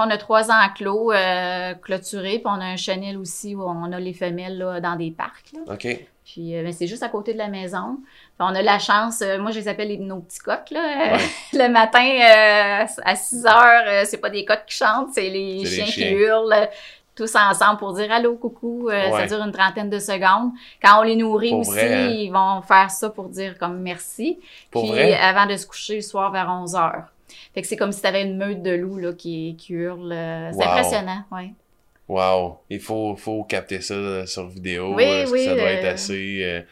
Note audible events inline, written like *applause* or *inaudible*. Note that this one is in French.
On a trois enclos euh, clôturés, puis on a un chenil aussi où on a les femelles là, dans des parcs. là. OK. Puis euh, ben, c'est juste à côté de la maison. Puis on a la chance, euh, moi je les appelle les, nos petits coqs. Là. Ouais. *laughs* le matin euh, à 6 heures, euh, c'est pas des coqs qui chantent, c'est les chiens qui hurlent euh, tous ensemble pour dire allô, coucou. Euh, Ça dure une trentaine de secondes. Quand on les nourrit Pour aussi, vrai, hein? ils vont faire ça pour dire comme merci. Pour Puis vrai? avant de se coucher le soir vers 11 heures. Fait que c'est comme si t'avais une meute de loups là, qui, qui hurle. euh, C'est Wow. impressionnant, ouais. Wow. Il faut, faut capter ça là, sur vidéo. Oui, euh, parce que oui, Ça doit euh, être assez. euh,